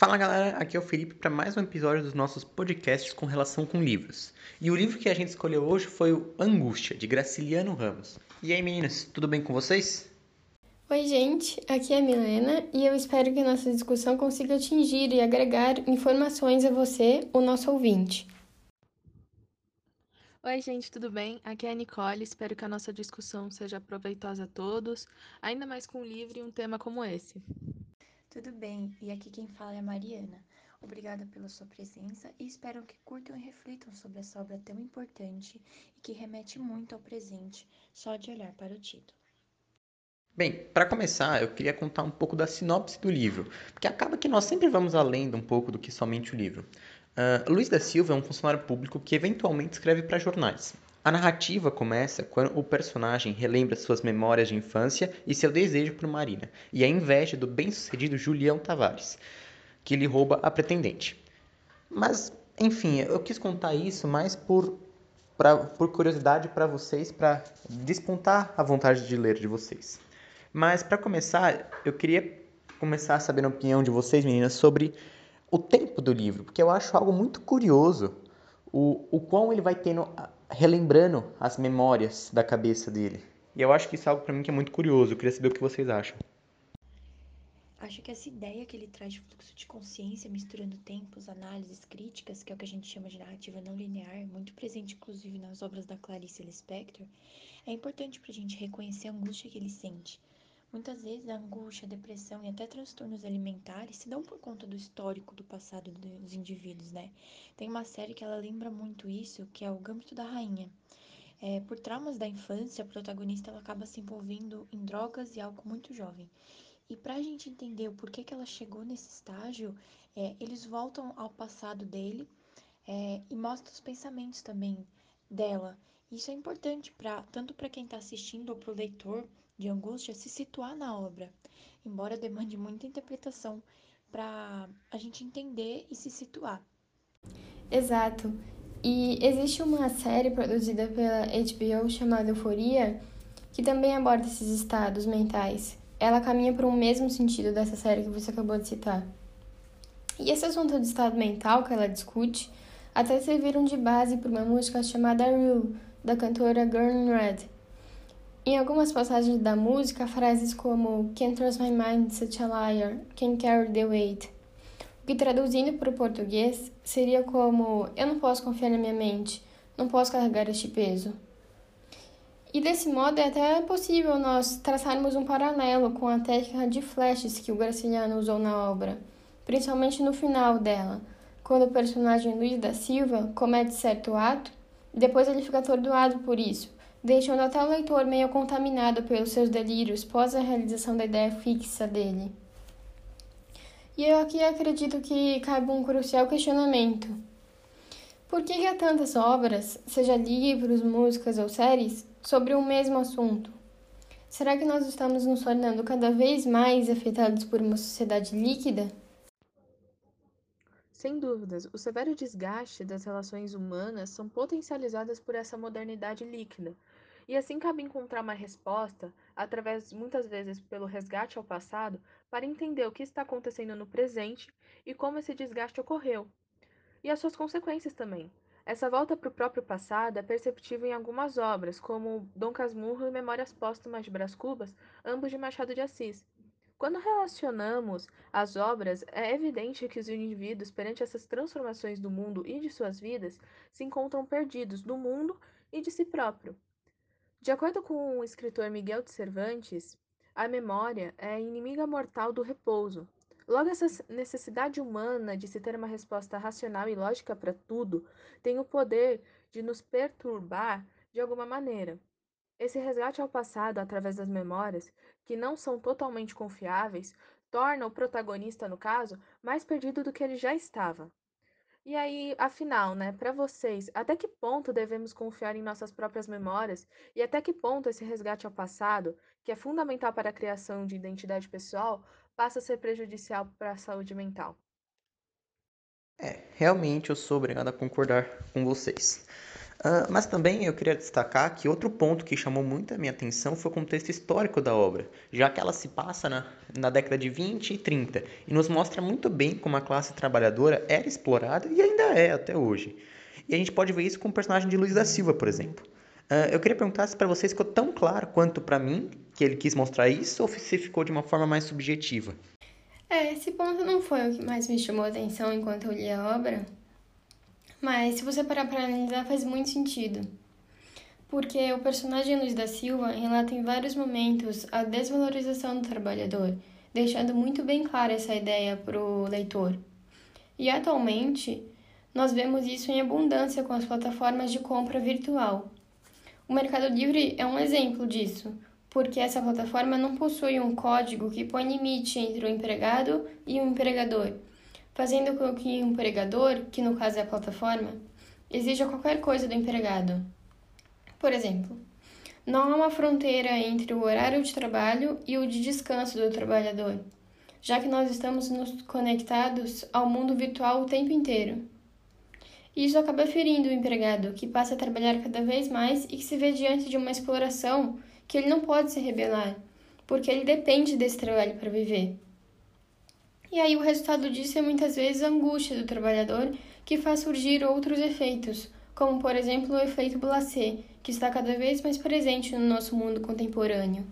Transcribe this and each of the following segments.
Fala galera, aqui é o Felipe para mais um episódio dos nossos podcasts com relação com livros. E o livro que a gente escolheu hoje foi o Angústia, de Graciliano Ramos. E aí meninas, tudo bem com vocês? Oi gente, aqui é a Milena e eu espero que a nossa discussão consiga atingir e agregar informações a você, o nosso ouvinte. Oi, gente, tudo bem? Aqui é a Nicole. Espero que a nossa discussão seja proveitosa a todos, ainda mais com um livro e um tema como esse. Tudo bem, e aqui quem fala é a Mariana. Obrigada pela sua presença e espero que curtam e reflitam sobre essa obra tão importante e que remete muito ao presente, só de olhar para o título. Bem, para começar, eu queria contar um pouco da sinopse do livro, porque acaba que nós sempre vamos além de um pouco do que somente o livro. Uh, Luiz da Silva é um funcionário público que eventualmente escreve para jornais. A narrativa começa quando o personagem relembra suas memórias de infância e seu desejo por Marina, e a inveja do bem-sucedido Julião Tavares, que lhe rouba a pretendente. Mas, enfim, eu quis contar isso mais por, pra, por curiosidade para vocês, para despontar a vontade de ler de vocês. Mas, para começar, eu queria começar sabendo a opinião de vocês, meninas, sobre o tempo do livro, porque eu acho algo muito curioso o, o quão ele vai tendo relembrando as memórias da cabeça dele. E eu acho que isso é algo para mim que é muito curioso. Eu queria saber o que vocês acham. Acho que essa ideia que ele traz de fluxo de consciência, misturando tempos, análises, críticas, que é o que a gente chama de narrativa não linear, muito presente inclusive nas obras da Clarice Lispector, é importante para a gente reconhecer a angústia que ele sente, Muitas vezes a angústia, a depressão e até transtornos alimentares se dão por conta do histórico do passado dos indivíduos, né? Tem uma série que ela lembra muito isso, que é o Gâmbito da Rainha. É, por traumas da infância, a protagonista ela acaba se envolvendo em drogas e álcool muito jovem. E para a gente entender o porquê que ela chegou nesse estágio, é, eles voltam ao passado dele é, e mostram os pensamentos também dela. Isso é importante para tanto para quem está assistindo ou para o leitor de angústia se situar na obra, embora demande muita interpretação para a gente entender e se situar. Exato. E existe uma série produzida pela HBO chamada Euforia, que também aborda esses estados mentais. Ela caminha para o mesmo sentido dessa série que você acabou de citar. E esse assunto de estado mental que ela discute até serviram de base para uma música chamada Rue, da cantora Gurn Red, em algumas passagens da música, frases como Can't trust my mind, such a liar, can carry the weight, o que traduzindo para o português seria como Eu não posso confiar na minha mente, não posso carregar este peso. E desse modo é até possível nós traçarmos um paralelo com a técnica de flashes que o Graciliano usou na obra, principalmente no final dela, quando o personagem Luiz da Silva comete certo ato e depois ele fica atordoado por isso deixando até o leitor meio contaminado pelos seus delírios pós a realização da ideia fixa dele. E eu aqui acredito que cabe um crucial questionamento. Por que há tantas obras, seja livros, músicas ou séries, sobre o mesmo assunto? Será que nós estamos nos tornando cada vez mais afetados por uma sociedade líquida? Sem dúvidas, o severo desgaste das relações humanas são potencializadas por essa modernidade líquida, e assim cabe encontrar uma resposta, através muitas vezes pelo resgate ao passado, para entender o que está acontecendo no presente e como esse desgaste ocorreu. E as suas consequências também. Essa volta para o próprio passado é perceptível em algumas obras, como Dom Casmurro e Memórias Póstumas de Brás Cubas, ambos de Machado de Assis. Quando relacionamos as obras, é evidente que os indivíduos, perante essas transformações do mundo e de suas vidas, se encontram perdidos do mundo e de si próprio. De acordo com o escritor Miguel de Cervantes, a memória é inimiga mortal do repouso. Logo, essa necessidade humana de se ter uma resposta racional e lógica para tudo tem o poder de nos perturbar de alguma maneira. Esse resgate ao passado através das memórias, que não são totalmente confiáveis, torna o protagonista, no caso, mais perdido do que ele já estava. E aí, afinal, né, para vocês, até que ponto devemos confiar em nossas próprias memórias e até que ponto esse resgate ao passado, que é fundamental para a criação de identidade pessoal, passa a ser prejudicial para a saúde mental? É, realmente eu sou obrigado a concordar com vocês. Uh, mas também eu queria destacar que outro ponto que chamou muito a minha atenção foi o contexto histórico da obra, já que ela se passa na, na década de 20 e 30 e nos mostra muito bem como a classe trabalhadora era explorada e ainda é até hoje. E a gente pode ver isso com o personagem de Luiz da Silva, por exemplo. Uh, eu queria perguntar se para vocês ficou tão claro quanto para mim que ele quis mostrar isso ou se ficou de uma forma mais subjetiva. É, esse ponto não foi o que mais me chamou a atenção enquanto eu li a obra, mas se você parar para analisar, faz muito sentido. Porque o personagem Luiz da Silva relata em vários momentos a desvalorização do trabalhador, deixando muito bem clara essa ideia para o leitor. E atualmente, nós vemos isso em abundância com as plataformas de compra virtual. O Mercado Livre é um exemplo disso, porque essa plataforma não possui um código que põe limite entre o empregado e o empregador fazendo com que o empregador, que no caso é a plataforma, exija qualquer coisa do empregado. Por exemplo, não há uma fronteira entre o horário de trabalho e o de descanso do trabalhador, já que nós estamos nos conectados ao mundo virtual o tempo inteiro. Isso acaba ferindo o empregado, que passa a trabalhar cada vez mais e que se vê diante de uma exploração que ele não pode se rebelar, porque ele depende desse trabalho para viver. E aí o resultado disso é muitas vezes a angústia do trabalhador, que faz surgir outros efeitos, como por exemplo o efeito Blasé, que está cada vez mais presente no nosso mundo contemporâneo.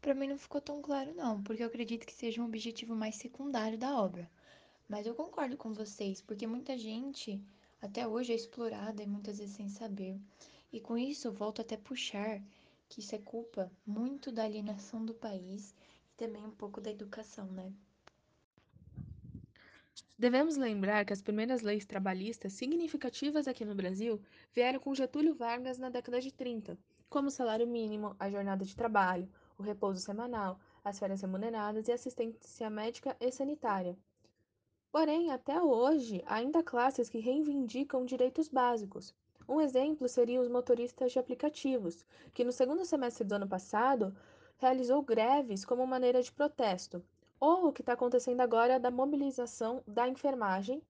Para mim não ficou tão claro não, porque eu acredito que seja um objetivo mais secundário da obra. Mas eu concordo com vocês, porque muita gente até hoje é explorada e muitas vezes sem saber. E com isso eu volto até puxar que isso é culpa muito da alienação do país e também um pouco da educação, né? Devemos lembrar que as primeiras leis trabalhistas significativas aqui no Brasil vieram com Getúlio Vargas na década de 30, como o salário mínimo, a jornada de trabalho, o repouso semanal, as férias remuneradas e assistência médica e sanitária. Porém, até hoje, ainda há classes que reivindicam direitos básicos. Um exemplo seriam os motoristas de aplicativos, que no segundo semestre do ano passado realizou greves como maneira de protesto, ou o que está acontecendo agora da mobilização da enfermagem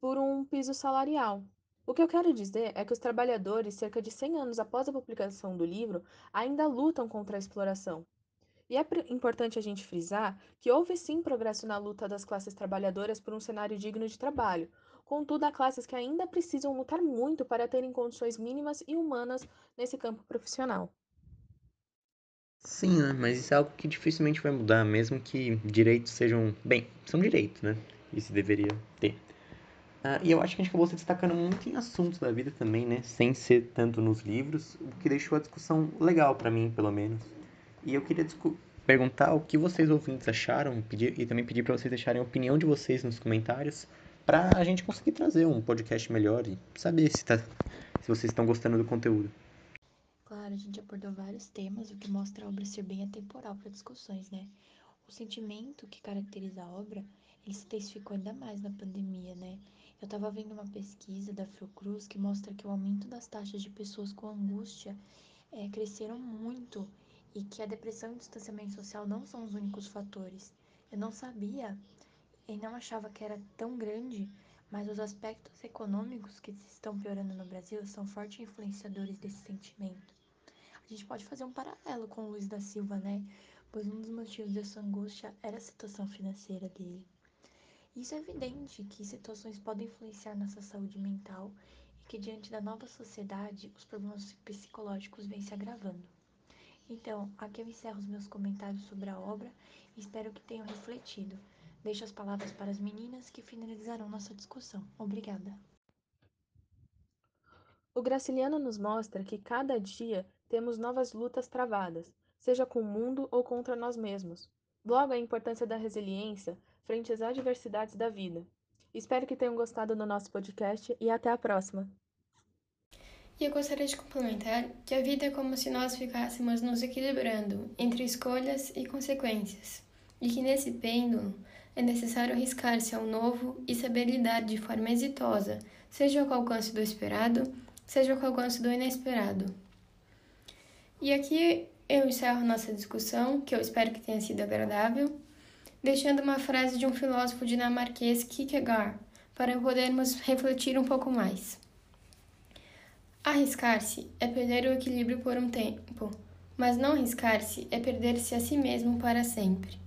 por um piso salarial. O que eu quero dizer é que os trabalhadores, cerca de 100 anos após a publicação do livro, ainda lutam contra a exploração. E é importante a gente frisar que houve sim progresso na luta das classes trabalhadoras por um cenário digno de trabalho. Contudo, há classes que ainda precisam lutar muito para terem condições mínimas e humanas nesse campo profissional. Sim, né? Mas isso é algo que dificilmente vai mudar, mesmo que direitos sejam. Bem, são direitos, né? Isso deveria ter. Ah, e eu acho que a gente acabou se destacando muito em assuntos da vida também, né? Sem ser tanto nos livros, o que deixou a discussão legal para mim, pelo menos. E eu queria perguntar o que vocês ouvintes acharam pedir, e também pedir para vocês deixarem a opinião de vocês nos comentários para a gente conseguir trazer um podcast melhor e saber se, tá, se vocês estão gostando do conteúdo. A gente abordou vários temas, o que mostra a obra ser bem atemporal para discussões, né? O sentimento que caracteriza a obra, ele se intensificou ainda mais na pandemia, né? Eu estava vendo uma pesquisa da Fiocruz que mostra que o aumento das taxas de pessoas com angústia é, cresceram muito e que a depressão e o distanciamento social não são os únicos fatores. Eu não sabia e não achava que era tão grande, mas os aspectos econômicos que estão piorando no Brasil são fortes influenciadores desse sentimento. A gente pode fazer um paralelo com o Luiz da Silva, né? Pois um dos motivos dessa angústia era a situação financeira dele. Isso é evidente que situações podem influenciar nossa saúde mental e que, diante da nova sociedade, os problemas psicológicos vêm se agravando. Então, aqui eu encerro os meus comentários sobre a obra e espero que tenham refletido. Deixo as palavras para as meninas que finalizarão nossa discussão. Obrigada. O Graciliano nos mostra que cada dia temos novas lutas travadas, seja com o mundo ou contra nós mesmos. Logo, a importância da resiliência frente às adversidades da vida. Espero que tenham gostado do nosso podcast e até a próxima! E eu gostaria de complementar que a vida é como se nós ficássemos nos equilibrando entre escolhas e consequências, e que nesse pêndulo é necessário arriscar-se ao novo e saber lidar de forma exitosa, seja com o alcance do esperado, seja com o alcance do inesperado. E aqui eu encerro nossa discussão, que eu espero que tenha sido agradável, deixando uma frase de um filósofo dinamarquês Kierkegaard, para podermos refletir um pouco mais. Arriscar-se é perder o equilíbrio por um tempo, mas não arriscar-se é perder-se a si mesmo para sempre.